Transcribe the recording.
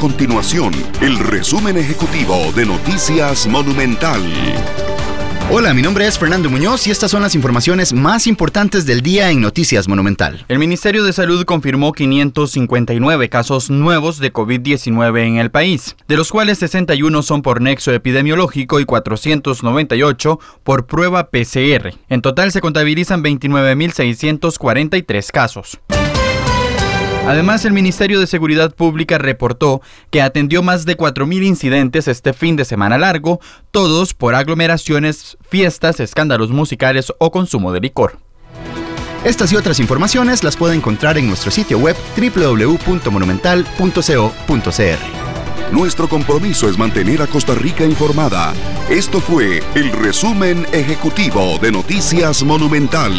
continuación el resumen ejecutivo de Noticias Monumental. Hola, mi nombre es Fernando Muñoz y estas son las informaciones más importantes del día en Noticias Monumental. El Ministerio de Salud confirmó 559 casos nuevos de COVID-19 en el país, de los cuales 61 son por nexo epidemiológico y 498 por prueba PCR. En total se contabilizan 29.643 casos. Además, el Ministerio de Seguridad Pública reportó que atendió más de 4.000 incidentes este fin de semana largo, todos por aglomeraciones, fiestas, escándalos musicales o consumo de licor. Estas y otras informaciones las puede encontrar en nuestro sitio web www.monumental.co.cr. Nuestro compromiso es mantener a Costa Rica informada. Esto fue el resumen ejecutivo de Noticias Monumental.